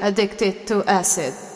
addicted to acid.